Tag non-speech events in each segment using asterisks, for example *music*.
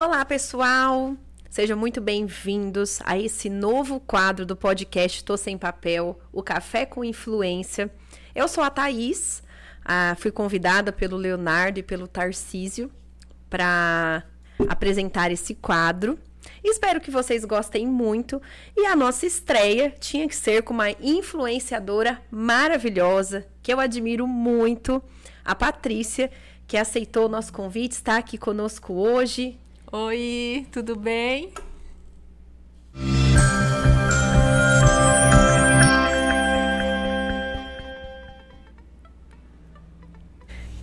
Olá, pessoal! Sejam muito bem-vindos a esse novo quadro do podcast Tô Sem Papel, o Café com Influência. Eu sou a Thaís, fui convidada pelo Leonardo e pelo Tarcísio para apresentar esse quadro. Espero que vocês gostem muito. E a nossa estreia tinha que ser com uma influenciadora maravilhosa, que eu admiro muito, a Patrícia, que aceitou o nosso convite, está aqui conosco hoje. Oi, tudo bem?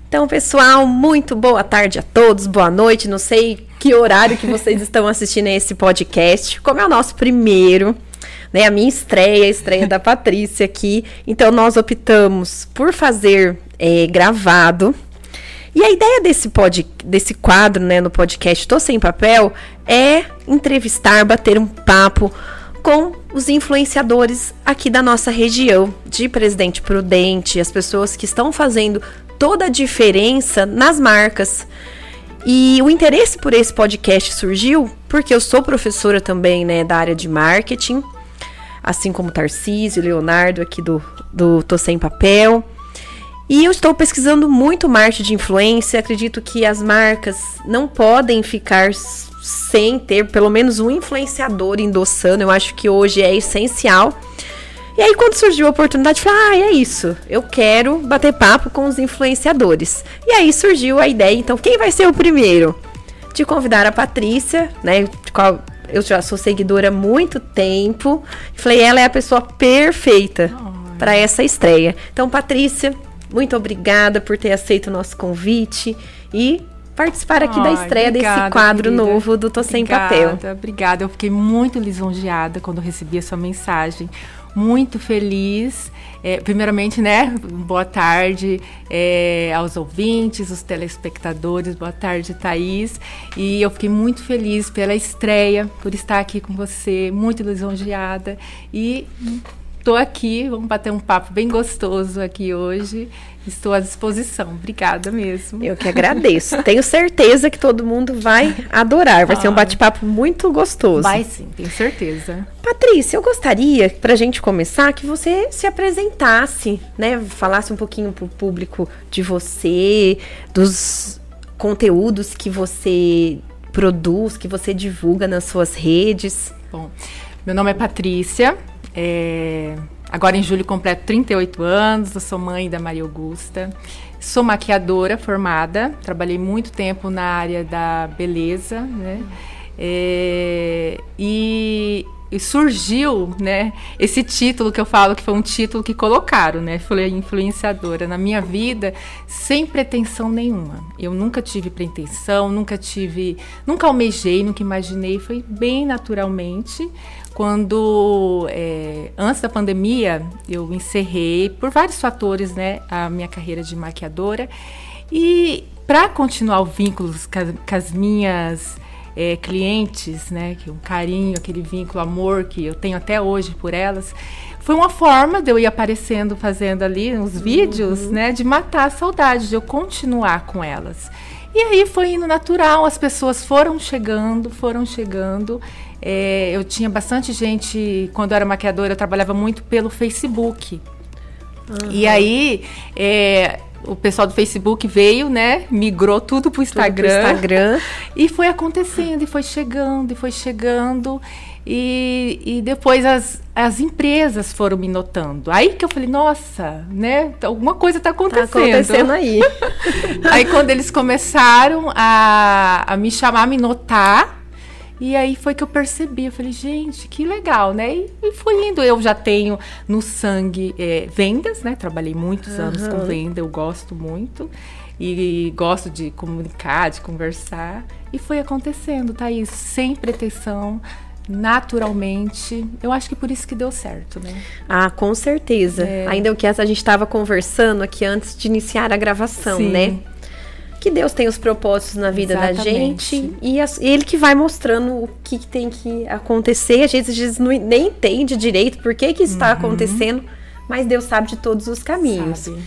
Então, pessoal, muito boa tarde a todos, boa noite. Não sei que horário que vocês estão assistindo a esse podcast. Como é o nosso primeiro, né, a minha estreia, a estreia da Patrícia aqui. Então, nós optamos por fazer é, gravado, e a ideia desse, pod, desse quadro, né, no podcast Tô Sem Papel, é entrevistar, bater um papo com os influenciadores aqui da nossa região, de Presidente Prudente, as pessoas que estão fazendo toda a diferença nas marcas. E o interesse por esse podcast surgiu porque eu sou professora também, né, da área de marketing, assim como Tarcísio, Leonardo aqui do, do Tô Sem Papel. E eu estou pesquisando muito marketing de influência. Acredito que as marcas não podem ficar sem ter pelo menos um influenciador endossando. Eu acho que hoje é essencial. E aí, quando surgiu a oportunidade, falei: ah, é isso. Eu quero bater papo com os influenciadores. E aí surgiu a ideia. Então, quem vai ser o primeiro? De convidar a Patrícia, né? Qual eu já sou seguidora há muito tempo. Falei: ela é a pessoa perfeita para essa estreia. Então, Patrícia, muito obrigada por ter aceito o nosso convite e participar aqui Ai, da estreia obrigada, desse quadro querida. novo do Tô Sem Papel. Obrigada, eu fiquei muito lisonjeada quando recebi a sua mensagem. Muito feliz. É, primeiramente, né, boa tarde é, aos ouvintes, os telespectadores, boa tarde, Thaís. E eu fiquei muito feliz pela estreia, por estar aqui com você, muito lisonjeada. E Estou aqui, vamos bater um papo bem gostoso aqui hoje. Estou à disposição. Obrigada mesmo. Eu que agradeço. Tenho certeza que todo mundo vai adorar. Vai ah. ser um bate-papo muito gostoso. Vai sim, tenho certeza. Patrícia, eu gostaria, para a gente começar, que você se apresentasse, né? Falasse um pouquinho para o público de você, dos conteúdos que você produz, que você divulga nas suas redes. Bom, meu nome é Patrícia. É, agora em julho completo 38 anos, eu sou mãe da Maria Augusta. Sou maquiadora formada, trabalhei muito tempo na área da beleza, né? É, e, e, surgiu, né, esse título que eu falo que foi um título que colocaram, né? Falei influenciadora na minha vida sem pretensão nenhuma. Eu nunca tive pretensão, nunca tive, nunca almejei, nunca imaginei, foi bem naturalmente quando é, antes da pandemia eu encerrei por vários fatores né a minha carreira de maquiadora e para continuar o vínculo com as minhas é, clientes né que um carinho aquele vínculo amor que eu tenho até hoje por elas foi uma forma de eu ir aparecendo fazendo ali uns vídeos uhum. né de matar a saudade de eu continuar com elas e aí foi indo natural as pessoas foram chegando foram chegando é, eu tinha bastante gente, quando eu era maquiadora, eu trabalhava muito pelo Facebook. Uhum. E aí, é, o pessoal do Facebook veio, né? Migrou tudo pro Instagram. Tudo pro Instagram. *laughs* E foi acontecendo, e foi chegando, e foi chegando. E, e depois as, as empresas foram me notando. Aí que eu falei, nossa, né? Alguma coisa está acontecendo. Tá acontecendo aí. *laughs* aí quando eles começaram a, a me chamar, a me notar, e aí foi que eu percebi, eu falei, gente, que legal, né? E, e fui indo. Eu já tenho no sangue é, vendas, né? Trabalhei muitos uhum. anos com venda, eu gosto muito. E gosto de comunicar, de conversar. E foi acontecendo, Thaís, sem pretensão, naturalmente. Eu acho que por isso que deu certo, né? Ah, com certeza. É. Ainda o que a gente estava conversando aqui antes de iniciar a gravação, Sim. né? Que Deus tem os propósitos na vida Exatamente. da gente e ele que vai mostrando o que, que tem que acontecer. A gente às vezes não, nem entende direito por que, que está uhum. acontecendo, mas Deus sabe de todos os caminhos. Sabe.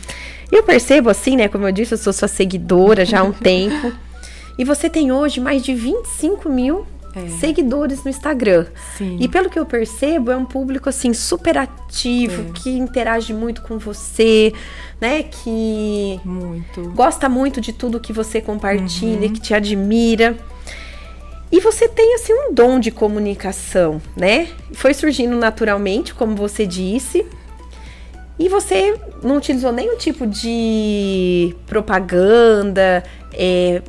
Eu percebo assim, né? Como eu disse, eu sou sua seguidora já há um *laughs* tempo. E você tem hoje mais de 25 mil é. seguidores no Instagram. Sim. E pelo que eu percebo, é um público assim super ativo, é. que interage muito com você, né? Que muito. gosta muito de tudo que você compartilha, uhum. que te admira. E você tem assim um dom de comunicação, né? Foi surgindo naturalmente, como você disse. E você não utilizou nenhum tipo de propaganda, é,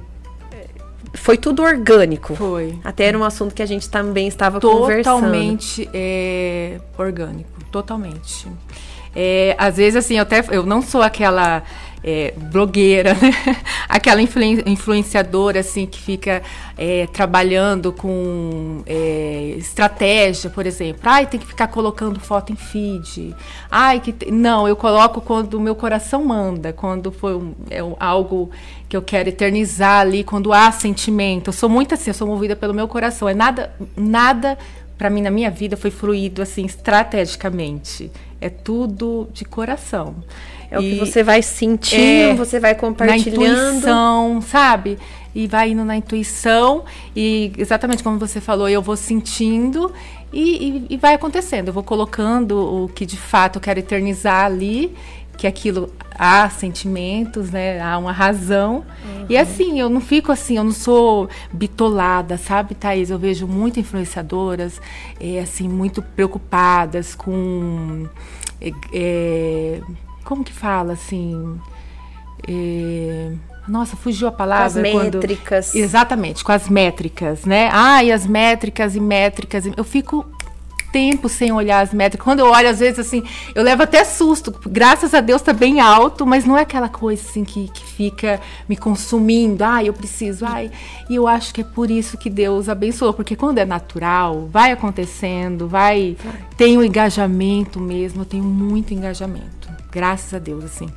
foi tudo orgânico. Foi. Até era um assunto que a gente também estava totalmente, conversando. Totalmente é, orgânico, totalmente. É, às vezes, assim, eu, até, eu não sou aquela é, blogueira, *laughs* né? aquela influen influenciadora assim que fica é, trabalhando com é, estratégia, por exemplo. Ai, tem que ficar colocando foto em feed. Ai, que não, eu coloco quando o meu coração manda, quando foi um, é algo que eu quero eternizar ali, quando há sentimento. Eu sou muito assim, eu sou movida pelo meu coração. É nada, nada para mim na minha vida foi fluído assim estrategicamente. É tudo de coração. É o que você vai sentindo, é, você vai compartilhando. Na intuição, sabe? E vai indo na intuição e exatamente como você falou, eu vou sentindo e, e, e vai acontecendo. Eu vou colocando o que de fato eu quero eternizar ali, que aquilo há sentimentos, né? Há uma razão. Uhum. E assim, eu não fico assim, eu não sou bitolada, sabe, Thaís? Eu vejo muito influenciadoras, é, assim, muito preocupadas com. É, como que fala assim? É, nossa, fugiu a palavra. Com as métricas. Quando, exatamente, com as métricas, né? Ah, e as métricas e métricas. Eu fico tempo sem olhar as métricas. Quando eu olho, às vezes, assim, eu levo até susto. Graças a Deus tá bem alto, mas não é aquela coisa, assim, que, que fica me consumindo. Ai, eu preciso, ai. E eu acho que é por isso que Deus abençoou, porque quando é natural, vai acontecendo, vai. Tem o um engajamento mesmo, eu tenho muito engajamento. Graças a Deus, assim.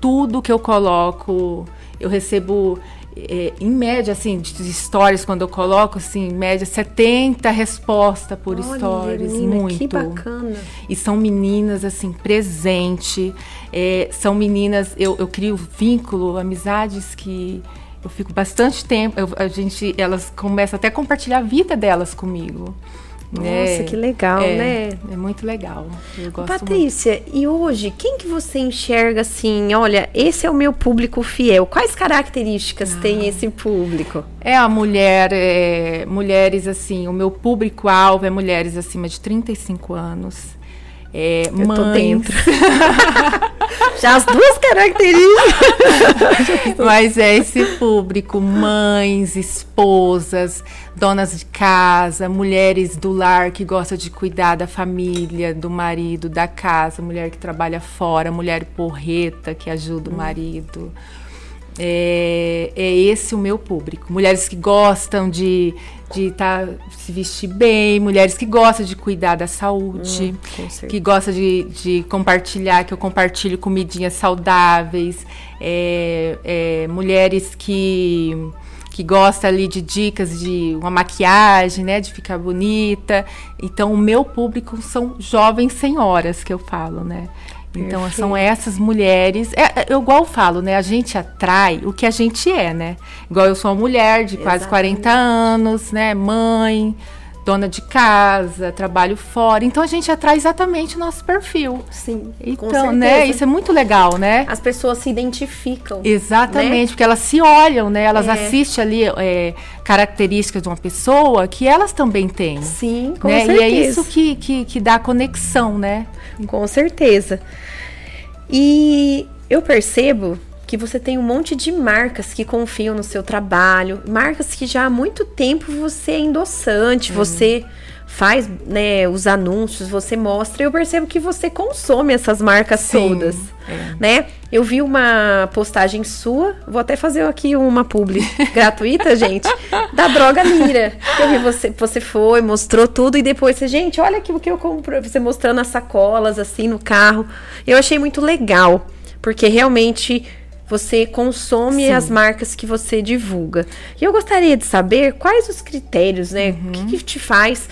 Tudo que eu coloco, eu recebo é, em média, assim, de stories, quando eu coloco, assim, em média, 70 respostas por Olha, stories. Menina, muito. Que bacana. E são meninas, assim, presente. É, são meninas, eu, eu crio vínculo, amizades que eu fico bastante tempo. Eu, a gente, elas começam até a compartilhar a vida delas comigo. Nossa, é, que legal, é, né? É muito legal. Patrícia, muito. e hoje, quem que você enxerga assim, olha, esse é o meu público fiel? Quais características ah. tem esse público? É a mulher, é, mulheres assim, o meu público-alvo é mulheres acima de 35 anos. É, Eu mães. tô dentro. *laughs* Já as duas características. *laughs* Mas é esse público: mães, esposas, donas de casa, mulheres do lar que gosta de cuidar da família, do marido, da casa, mulher que trabalha fora, mulher porreta que ajuda o hum. marido. É, é, esse o meu público. Mulheres que gostam de de tá, se vestir bem, mulheres que gostam de cuidar da saúde, hum, que gostam de, de compartilhar, que eu compartilho comidinhas saudáveis, é, é, mulheres que que gosta ali de dicas de uma maquiagem, né, de ficar bonita. Então, o meu público são jovens senhoras que eu falo, né? Então Perfeito. são essas mulheres. É, é, eu igual falo, né? A gente atrai o que a gente é, né? Igual eu sou uma mulher de quase 40 anos, né? Mãe, dona de casa, trabalho fora. Então a gente atrai exatamente o nosso perfil. Sim. Então, né? Isso é muito legal, né? As pessoas se identificam. Exatamente, né? porque elas se olham, né? Elas é. assistem ali é, características de uma pessoa que elas também têm. Sim, com né? certeza. E é isso que, que, que dá conexão, né? Com certeza. E eu percebo que você tem um monte de marcas que confiam no seu trabalho, marcas que já há muito tempo você é endossante, uhum. você faz né, os anúncios, você mostra. Eu percebo que você consome essas marcas Sim, todas, é. né? Eu vi uma postagem sua, vou até fazer aqui uma publi *laughs* gratuita, gente, da droga Mira. Eu vi você, você foi, mostrou tudo e depois você, gente, olha aqui o que eu compro, você mostrando as sacolas assim no carro. Eu achei muito legal, porque realmente você consome Sim. as marcas que você divulga. E eu gostaria de saber quais os critérios, né? Uhum. O que, que te faz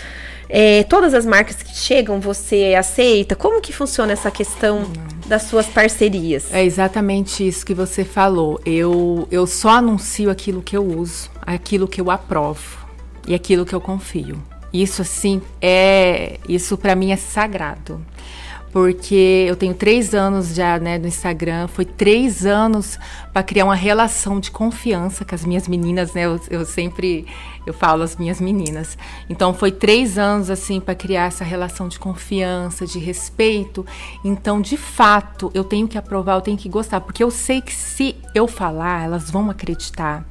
É, todas as marcas que chegam, você aceita? Como que funciona essa questão das suas parcerias? É exatamente isso que você falou. Eu, eu só anuncio aquilo que eu uso, aquilo que eu aprovo e aquilo que eu confio. Isso assim é, isso para mim é sagrado porque eu tenho três anos já né, no Instagram, foi três anos para criar uma relação de confiança com as minhas meninas, né? Eu, eu, sempre eu falo as minhas meninas. Então foi três anos assim para criar essa relação de confiança, de respeito. Então, de fato, eu tenho que aprovar, eu tenho que gostar, porque eu sei que se eu falar, elas vão acreditar,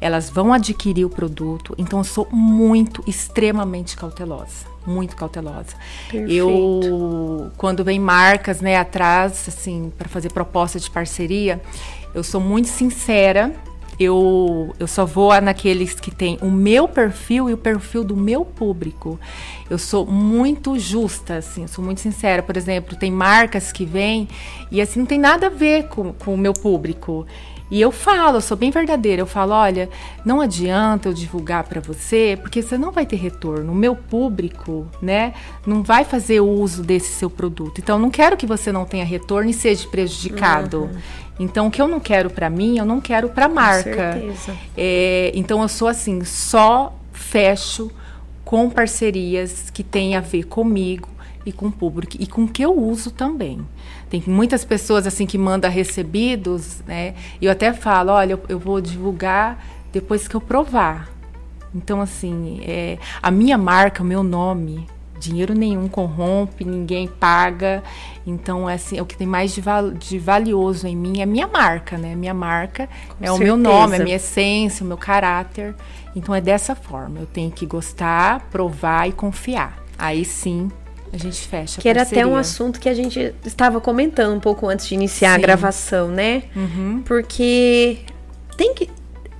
elas vão adquirir o produto. Então, eu sou muito, extremamente cautelosa muito cautelosa. Perfeito. Eu, quando vem marcas, né, atrás, assim, para fazer proposta de parceria, eu sou muito sincera. Eu, eu só vou naqueles que tem o meu perfil e o perfil do meu público. Eu sou muito justa, assim, sou muito sincera. Por exemplo, tem marcas que vêm e assim não tem nada a ver com, com o meu público. E eu falo, eu sou bem verdadeira. Eu falo, olha, não adianta eu divulgar para você, porque você não vai ter retorno. O meu público, né, não vai fazer uso desse seu produto. Então, eu não quero que você não tenha retorno e seja prejudicado. Uhum. Então, o que eu não quero para mim, eu não quero para a marca. Com certeza. É, então, eu sou assim, só fecho com parcerias que têm a ver comigo e com o público e com o que eu uso também. Tem muitas pessoas assim que mandam recebidos, né? E eu até falo, olha, eu, eu vou divulgar depois que eu provar. Então, assim, é, a minha marca, o meu nome, dinheiro nenhum corrompe, ninguém paga. Então, é assim, é o que tem mais de, val de valioso em mim é a minha marca, né? Minha marca Com é certeza. o meu nome, a minha essência, o meu caráter. Então, é dessa forma. Eu tenho que gostar, provar e confiar. Aí sim a gente fecha. Que era até um assunto que a gente estava comentando um pouco antes de iniciar Sim. a gravação, né? Uhum. Porque tem que.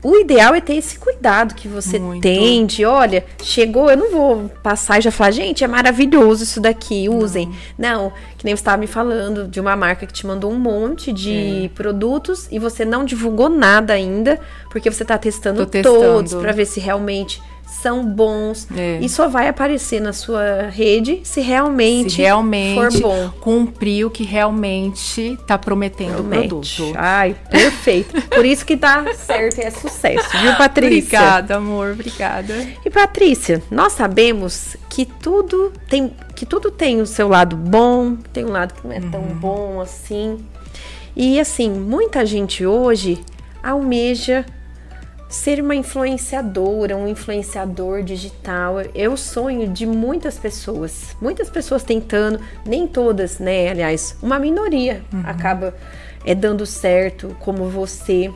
O ideal é ter esse cuidado que você Muito. tem de, olha, chegou, eu não vou passar e já falar, gente, é maravilhoso isso daqui, usem. Não, não que nem você estava me falando de uma marca que te mandou um monte de é. produtos e você não divulgou nada ainda, porque você está testando, testando todos para ver se realmente são bons é. e só vai aparecer na sua rede se realmente, se realmente for bom. cumprir o que realmente está prometendo Promete. o produto. Ai, perfeito. Por isso que tá certo e é sucesso, viu, Patrícia? Obrigada, amor, obrigada. E Patrícia, nós sabemos que tudo tem que tudo tem o seu lado bom, tem um lado que não é uhum. tão bom assim. E assim, muita gente hoje almeja ser uma influenciadora, um influenciador digital. É o sonho de muitas pessoas. Muitas pessoas tentando, nem todas, né? Aliás, uma minoria uhum. acaba é, dando certo, como você.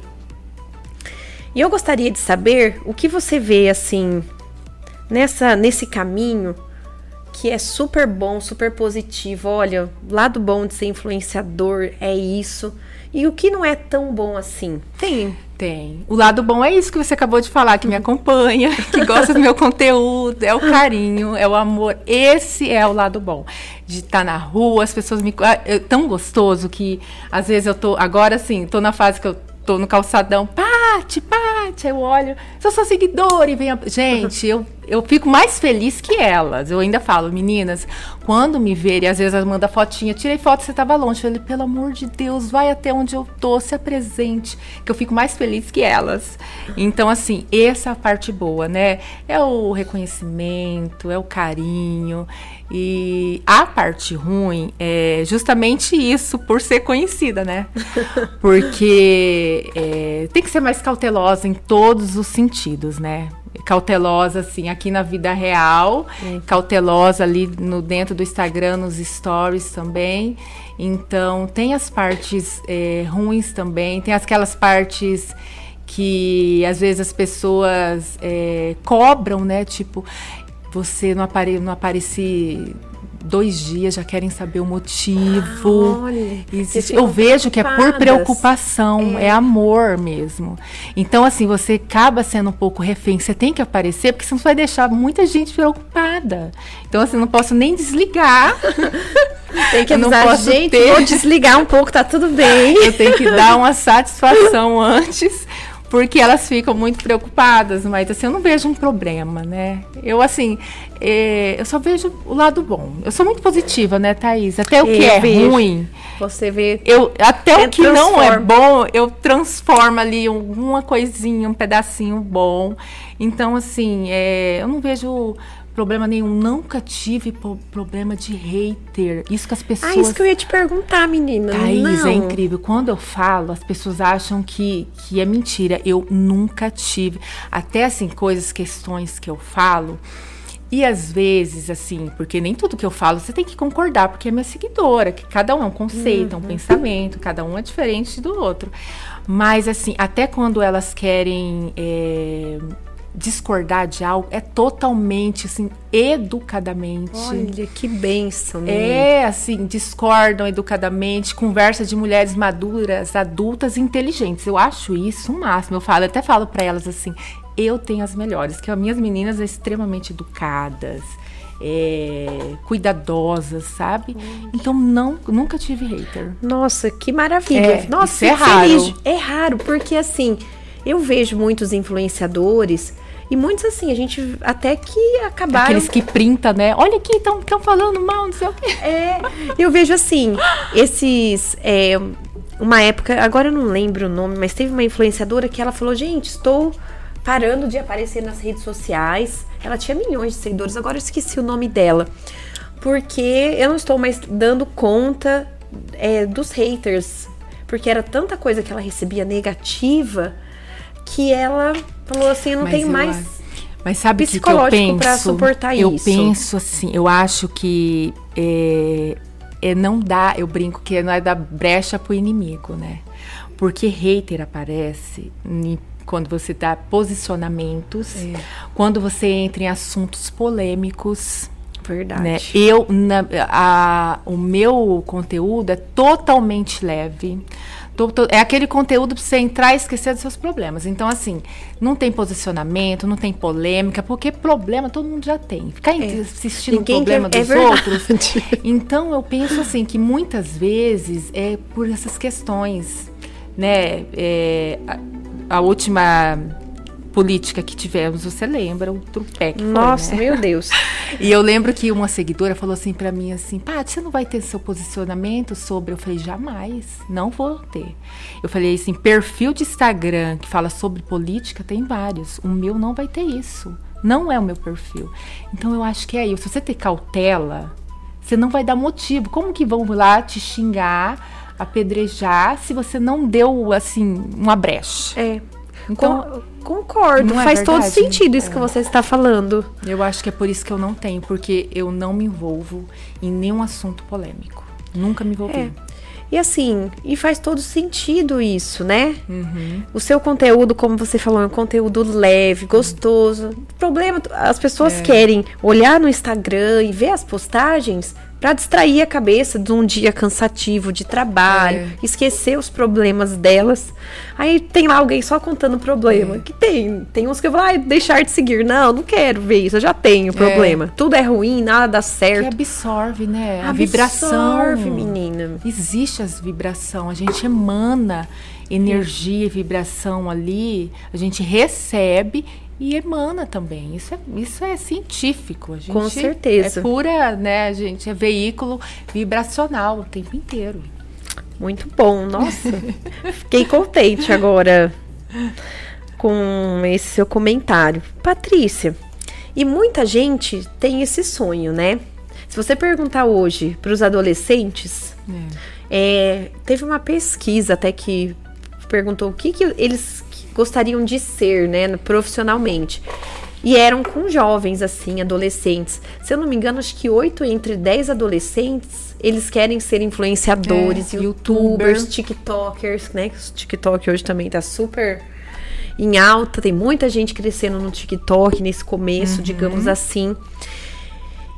E eu gostaria de saber o que você vê assim nessa nesse caminho que é super bom, super positivo. Olha, lado bom de ser influenciador é isso. E o que não é tão bom assim? Tem. Tem. O lado bom é isso que você acabou de falar, que me acompanha, *laughs* que gosta do meu conteúdo, é o carinho, é o amor. Esse é o lado bom. De estar tá na rua, as pessoas me. É tão gostoso que às vezes eu tô. Agora sim, tô na fase que eu tô no calçadão. Pati, Pati, eu olho, sou sua seguidora e vem. A... Gente, eu eu fico mais feliz que elas. Eu ainda falo, meninas, quando me verem, às vezes elas mandam fotinha, tirei foto, você estava longe. Eu falei, pelo amor de Deus, vai até onde eu tô, se apresente, que eu fico mais feliz que elas. Então, assim, essa é parte boa, né? É o reconhecimento, é o carinho. E a parte ruim é justamente isso, por ser conhecida, né? Porque é, tem que ser mais cautelosa em todos os sentidos, né? Cautelosa assim aqui na vida real, é. cautelosa ali no dentro do Instagram, nos stories também. Então tem as partes é, ruins também, tem aquelas partes que às vezes as pessoas é, cobram, né? Tipo, você não, apare não aparece dois dias já querem saber o motivo. Olha, Existe, eu vejo que é por preocupação, é. é. amor mesmo. Então, assim, você acaba sendo um pouco refém. Você tem que aparecer, porque senão você vai deixar muita gente preocupada. Então, assim, não posso nem desligar. *laughs* Tem que avisar, gente, ter... vou desligar um pouco, tá tudo bem. Eu tenho que dar uma satisfação *laughs* antes porque elas ficam muito preocupadas, mas assim, eu não vejo um problema, né? Eu, assim, é, eu só vejo o lado bom. Eu sou muito positiva, né, Thaís? Até o que eu é vejo. ruim. Você vê. Eu, até é, o que transforma. não é bom, eu transformo ali uma coisinha, um pedacinho bom. Então, assim, é, eu não vejo problema nenhum. Nunca tive problema de hater. Isso que as pessoas. Ah, isso que eu ia te perguntar, menina. Thaís, é não. é incrível. Quando eu falo, as pessoas acham que, que é mentira. Eu nunca tive. Até assim, coisas, questões que eu falo. E às vezes, assim, porque nem tudo que eu falo você tem que concordar, porque é minha seguidora, que cada um é um conceito, uhum. é um pensamento, cada um é diferente do outro. Mas, assim, até quando elas querem é, discordar de algo é totalmente assim educadamente. Olha que benção. Né? É assim discordam educadamente, conversa de mulheres maduras, adultas, inteligentes. Eu acho isso o máximo. Eu falo, eu até falo para elas assim, eu tenho as melhores, que as minhas meninas são extremamente educadas. É, cuidadosas, sabe? Então não, nunca tive hater. Nossa, que maravilha. É, Nossa, é raro. Feliz. É raro, porque assim, eu vejo muitos influenciadores e muitos assim, a gente até que acabaram. Aqueles que printa, né? Olha aqui, estão falando mal, não sei o quê. É, eu vejo assim, esses. É, uma época, agora eu não lembro o nome, mas teve uma influenciadora que ela falou: gente, estou parando de aparecer nas redes sociais. Ela tinha milhões de seguidores, agora eu esqueci o nome dela. Porque eu não estou mais dando conta é, dos haters. Porque era tanta coisa que ela recebia negativa que ela falou assim, eu não mas tenho eu mais mas sabe que, que eu penso para suportar eu isso. Eu penso assim, eu acho que é, é não dá, eu brinco que não é dar brecha pro inimigo, né? Porque hater aparece quando você dá posicionamentos, é. quando você entra em assuntos polêmicos. Verdade. Né? Eu, na, a, o meu conteúdo é totalmente leve é aquele conteúdo para você entrar e esquecer dos seus problemas. Então, assim, não tem posicionamento, não tem polêmica, porque problema todo mundo já tem. Ficar é. assistindo o problema quer, dos é outros. *laughs* Então, eu penso assim que muitas vezes é por essas questões, né? É, a, a última política que tivemos, você lembra o trupé que Nossa, foi, né? meu *laughs* Deus. e eu lembro que uma seguidora falou assim para mim assim, Paty, você não vai ter seu posicionamento sobre? Eu falei, jamais, não vou ter. Eu falei assim, perfil de Instagram que fala sobre política tem vários, o meu não vai ter isso. Não é o meu perfil. Então eu acho que é isso. Se você ter cautela, você não vai dar motivo. Como que vão lá te xingar, apedrejar, se você não deu, assim, uma brecha? É. Então, concordo, é faz todo sentido isso é. que você está falando. Eu acho que é por isso que eu não tenho, porque eu não me envolvo em nenhum assunto polêmico. Nunca me envolvi. É. E assim, e faz todo sentido isso, né? Uhum. O seu conteúdo, como você falou, é um conteúdo leve, gostoso. O problema, as pessoas é. querem olhar no Instagram e ver as postagens para distrair a cabeça de um dia cansativo de trabalho, é. esquecer os problemas delas. Aí tem lá alguém só contando problema. É. Que tem, tem uns que eu vou ah, deixar de seguir. Não, não quero ver isso, eu já tenho é. problema. Tudo é ruim, nada dá certo. Que absorve, né? A absorve, vibração. Absorve, menina. Existe as vibração, a gente emana energia e vibração ali, a gente recebe e emana também. Isso é, isso é científico. A gente Com certeza. É pura, né, a gente? É veículo vibracional o tempo inteiro. Muito bom, nossa. *laughs* Fiquei contente agora com esse seu comentário. Patrícia, e muita gente tem esse sonho, né? Se você perguntar hoje para os adolescentes, é. É, teve uma pesquisa até que perguntou o que, que eles gostariam de ser, né, profissionalmente. E eram com jovens, assim, adolescentes. Se eu não me engano, acho que oito entre dez adolescentes, eles querem ser influenciadores, é, youtubers, YouTuber. tiktokers, né? O TikTok hoje também tá super em alta. Tem muita gente crescendo no TikTok nesse começo, uhum. digamos assim.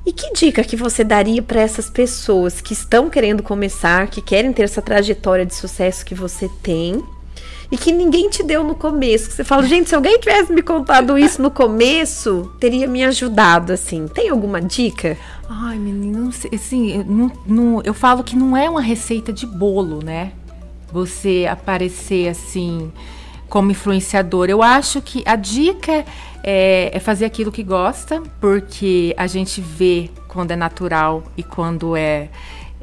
E que dica que você daria para essas pessoas que estão querendo começar, que querem ter essa trajetória de sucesso que você tem? E que ninguém te deu no começo. Você fala, gente, se alguém tivesse me contado isso no começo, teria me ajudado, assim. Tem alguma dica? Ai, menina, não sei, assim, não, não, eu falo que não é uma receita de bolo, né? Você aparecer assim como influenciador. Eu acho que a dica é, é, fazer aquilo que gosta, porque a gente vê quando é natural e quando é,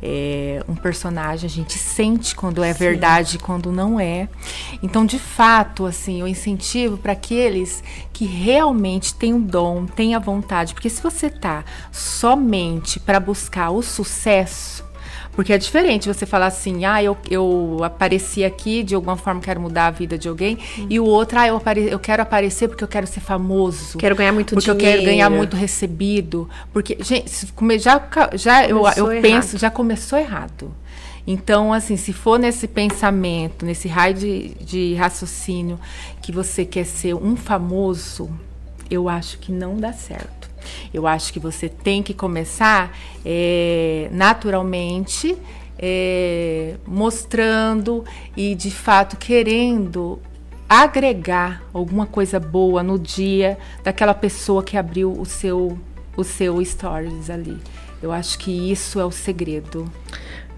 é um personagem, a gente sente quando é Sim. verdade e quando não é. Então, de fato, assim, eu incentivo para aqueles que realmente têm o dom, têm a vontade, porque se você tá somente para buscar o sucesso, porque é diferente você falar assim, ah, eu, eu apareci aqui, de alguma forma quero mudar a vida de alguém, hum. e o outro, ah, eu, apare eu quero aparecer porque eu quero ser famoso. Quero ganhar muito porque dinheiro. Porque eu quero ganhar muito recebido. Porque, gente, já, já eu, eu penso, já começou errado. Então, assim, se for nesse pensamento, nesse raio de, de raciocínio que você quer ser um famoso, eu acho que não dá certo. Eu acho que você tem que começar é, naturalmente, é, mostrando e de fato querendo agregar alguma coisa boa no dia daquela pessoa que abriu o seu o seu stories ali. Eu acho que isso é o segredo.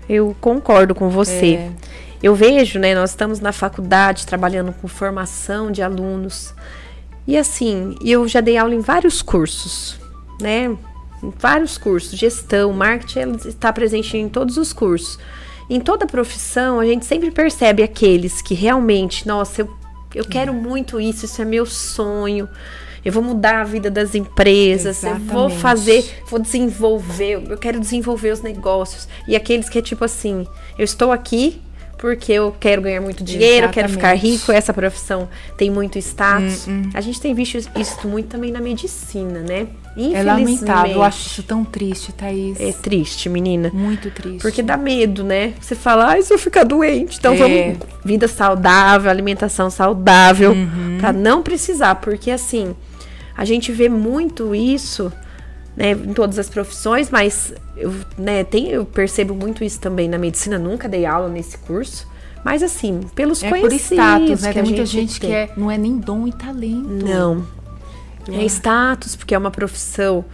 Eu concordo com você. É. Eu vejo, né, nós estamos na faculdade trabalhando com formação de alunos. E assim, eu já dei aula em vários cursos, né? Em vários cursos, gestão, marketing está presente em todos os cursos. Em toda profissão, a gente sempre percebe aqueles que realmente, nossa, eu, eu quero muito isso, isso é meu sonho. Eu vou mudar a vida das empresas, Exatamente. eu vou fazer, vou desenvolver, eu quero desenvolver os negócios. E aqueles que é tipo assim, eu estou aqui porque eu quero ganhar muito dinheiro, eu quero ficar rico, essa profissão tem muito status. Hum, hum. A gente tem visto isso muito também na medicina, né? É lamentável, eu acho isso tão triste, Thaís. É triste, menina. Muito triste. Porque dá medo, né? Você fala, ai, se eu ficar doente, então é. vamos. Vida saudável, alimentação saudável, uhum. para não precisar. Porque assim, a gente vê muito isso né, em todas as profissões, mas eu, né, tem, eu percebo muito isso também na medicina, nunca dei aula nesse curso. Mas assim, pelos é conhecidos. Por status, né? Tem muita gente, gente que é, não é nem dom e talento. Não. É. é status, porque é uma profissão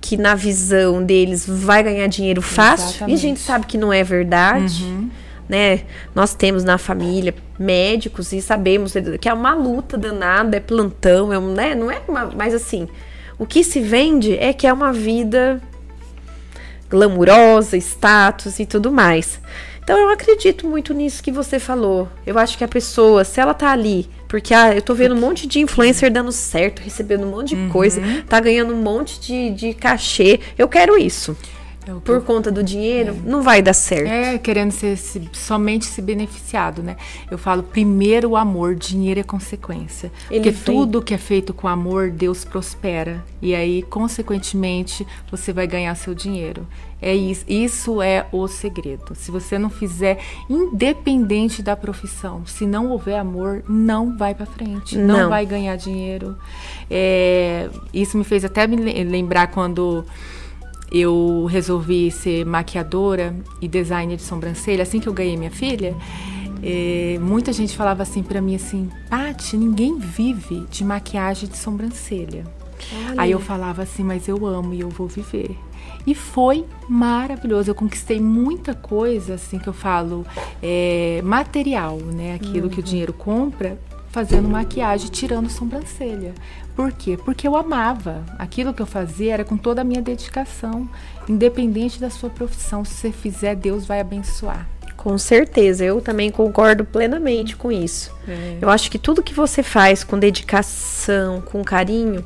que na visão deles vai ganhar dinheiro fácil. Exatamente. E a gente sabe que não é verdade. Uhum. Né? Nós temos na família médicos e sabemos que é uma luta danada, é plantão, é um, né? não é uma, mas assim, o que se vende é que é uma vida glamurosa, status e tudo mais. Então eu acredito muito nisso que você falou. Eu acho que a pessoa, se ela tá ali, porque ah, eu tô vendo um monte de influencer dando certo, recebendo um monte de uhum. coisa, tá ganhando um monte de, de cachê, eu quero isso. É por conta do dinheiro, é. não vai dar certo. É, querendo ser se, somente se beneficiado, né? Eu falo, primeiro o amor, dinheiro é consequência. Ele Porque vem. tudo que é feito com amor, Deus prospera. E aí, consequentemente, você vai ganhar seu dinheiro. É isso, isso é o segredo. Se você não fizer, independente da profissão, se não houver amor, não vai para frente, não. não. vai ganhar dinheiro. É, isso me fez até me lembrar quando eu resolvi ser maquiadora e designer de sobrancelha assim que eu ganhei minha filha. É, muita gente falava assim para mim assim, Paty, ninguém vive de maquiagem de sobrancelha. Olha. Aí eu falava assim, mas eu amo e eu vou viver. E foi maravilhoso. Eu conquistei muita coisa, assim, que eu falo, é, material, né? Aquilo uhum. que o uhum. dinheiro compra, fazendo maquiagem, tirando sobrancelha. Por quê? Porque eu amava. Aquilo que eu fazia era com toda a minha dedicação, independente da sua profissão. Se você fizer, Deus vai abençoar. Com certeza, eu também concordo plenamente com isso. É. Eu acho que tudo que você faz com dedicação, com carinho,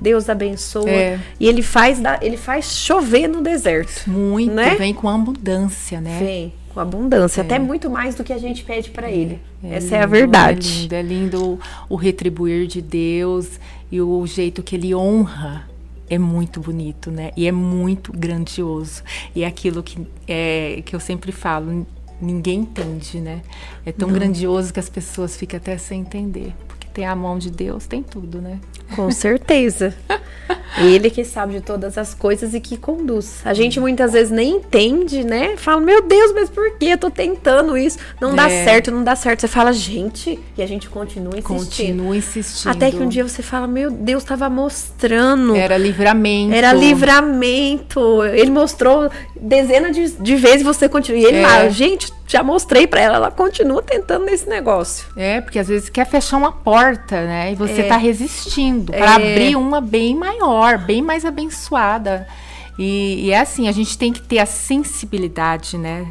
Deus abençoa. É. E ele faz, ele faz chover no deserto. Muito, né? vem com abundância, né? Vem com abundância, é. até muito mais do que a gente pede para ele. É Essa lindo, é a verdade. É lindo, é lindo o retribuir de Deus e o jeito que ele honra é muito bonito, né? E é muito grandioso. E é aquilo que, é, que eu sempre falo, ninguém entende, né? É tão Não. grandioso que as pessoas ficam até sem entender. Porque tem a mão de Deus, tem tudo, né? Com certeza. Ele que sabe de todas as coisas e que conduz. A gente muitas vezes nem entende, né? Fala, meu Deus, mas por que eu tô tentando isso? Não é. dá certo, não dá certo. Você fala, gente, e a gente continua insistindo. Continua insistindo. Até que um dia você fala, meu Deus, estava mostrando. Era livramento. Era livramento. Ele mostrou dezenas de, de vezes e você continua. E ele é. fala, gente, já mostrei para ela, ela continua tentando nesse negócio. É, porque às vezes quer fechar uma porta, né? E você É. tá resistindo para É. abrir uma bem maior, bem mais abençoada. E, e é assim, a gente tem que ter a sensibilidade, né?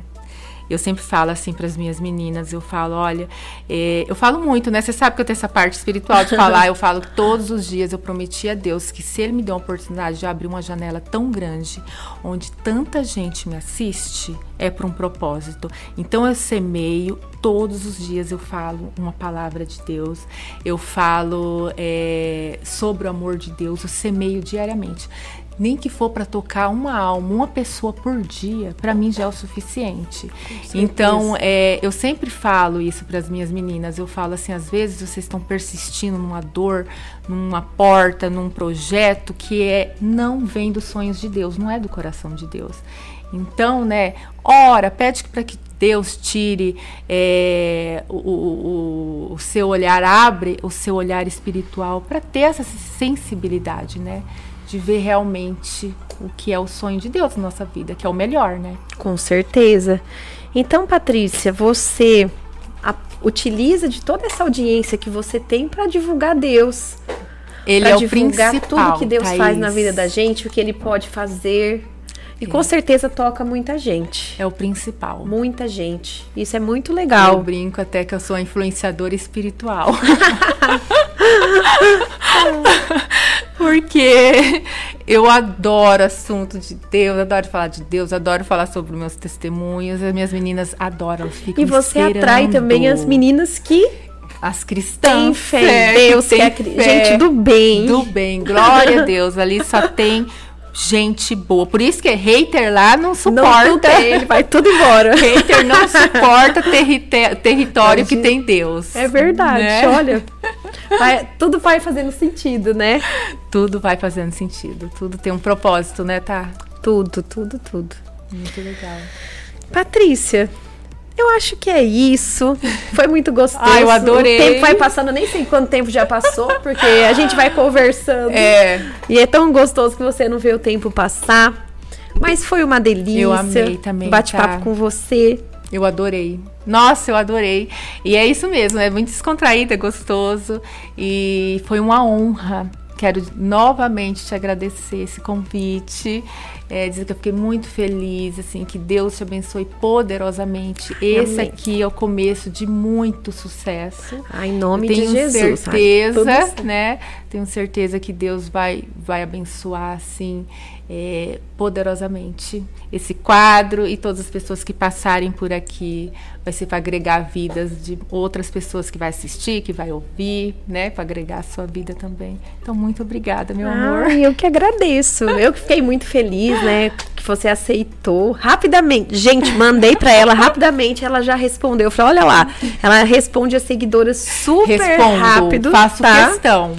Eu sempre falo assim para as minhas meninas, eu falo, olha, é, eu falo muito, né? Você sabe que eu tenho essa parte espiritual de falar, *laughs* eu falo todos os dias, eu prometi a Deus que se Ele me der uma oportunidade de abrir uma janela tão grande, onde tanta gente me assiste, é para um propósito. Então eu semeio, todos os dias eu falo uma palavra de Deus, eu falo é, sobre o amor de Deus, eu semeio diariamente. Nem que for para tocar uma alma, uma pessoa por dia, para mim já é o suficiente. Então, é, eu sempre falo isso para as minhas meninas. Eu falo assim, às vezes vocês estão persistindo numa dor, numa porta, num projeto que é não vem dos sonhos de Deus, não é do coração de Deus. Então, né, ora, pede para que Deus tire é, o, o- o- seu olhar, abre o seu olhar espiritual para ter essa sensibilidade, né? De ver realmente o que é o sonho de Deus na nossa vida, que é o melhor, né? Com certeza. Então, Patrícia, você a- utiliza de toda essa audiência que você tem para divulgar Deus. Ele é o divulgar principal. tudo que Deus Thaís. faz na vida da gente, o que ele pode fazer. E com certeza toca muita gente. É o principal. Muita gente. Isso é muito Eu legal. brinco até que eu sou a influenciadora espiritual. *laughs* Porque eu adoro assunto de Deus, adoro falar de Deus, adoro falar sobre meus testemunhos. As minhas meninas adoram, ficam E você atrai esperando. também as meninas que As cristãs. têm fé é, Deus, que têm é fé. gente do bem. Do bem, glória a Deus. Ali só *laughs* tem gente boa. Por isso que hater lá não Não suporta. tem, ele vai tudo embora. *laughs* Hater não suporta territe- território que tem Deus. É verdade, né? olha. Vai- tudo vai fazendo sentido, né? Tudo vai fazendo sentido. Tudo tem um propósito, né, tá? Tudo, tudo, tudo. Muito legal. Patrícia, eu acho que é isso. Foi muito *laughs* gostoso. Ah, eu adorei. O tempo vai passando, nem sei quanto tempo já passou, porque a gente vai conversando. É, E é tão gostoso que você não vê o tempo passar. Mas foi uma delícia. Eu amei também, Bate-papo tá? com você. eu adorei. Nossa, eu adorei. E é isso mesmo, é muito descontraído, é gostoso. E foi uma honra. Quero novamente te agradecer esse convite. É, dizer que eu fiquei muito feliz, assim, que Deus te abençoe poderosamente. Esse Amém. aqui é o começo de muito sucesso. Ah, em nome Tenho de Jesus. certeza, tudo certo. né? Tenho certeza que Deus vai, vai abençoar, assim, é, poderosamente esse quadro e todas as pessoas que passarem por aqui. Vai ser para agregar vidas de outras pessoas que vai assistir, que vai ouvir, né? Para agregar a sua vida também. Então, muito obrigada, meu amor. Ai, eu que agradeço. Eu que fiquei muito feliz, né? Que você aceitou rapidamente. Gente, mandei pra ela rapidamente, ela já respondeu. Eu falei, olha lá, ela responde as seguidoras super Respondo, rápido. faço tá? questão.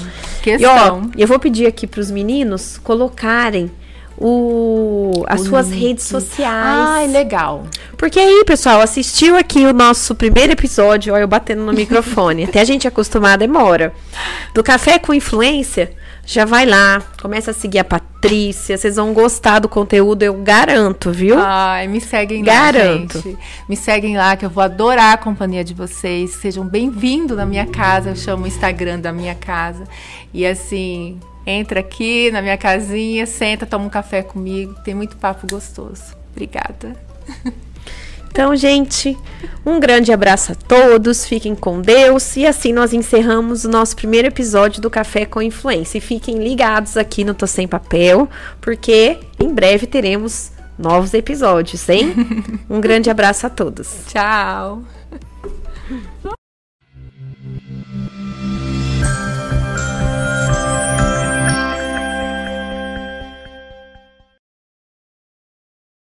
E ó, Questão. eu vou pedir aqui pros meninos colocarem o, as O suas link. redes sociais. Ai, legal. Porque aí, pessoal, assistiu aqui o nosso primeiro episódio, ó, eu batendo no microfone. *laughs* Até a gente acostumar demora. Do Café com Influência, já vai lá, começa a seguir a Patrícia, vocês vão gostar do conteúdo, eu garanto, viu? Ai, me seguem lá, Garanto. gente. Me seguem lá, que eu vou adorar a companhia de vocês. Sejam bem-vindos na minha casa. Eu chamo o Instagram da minha casa. E assim, entra aqui na minha casinha, senta, toma um café comigo. Tem muito papo gostoso. Obrigada. *laughs* Então, gente, um grande abraço a todos, fiquem com Deus. E assim nós encerramos o nosso primeiro episódio do Café com Influência. E fiquem ligados aqui no Tô Sem Papel, porque em breve teremos novos episódios, hein? *laughs* Um grande abraço a todos. Tchau. *laughs*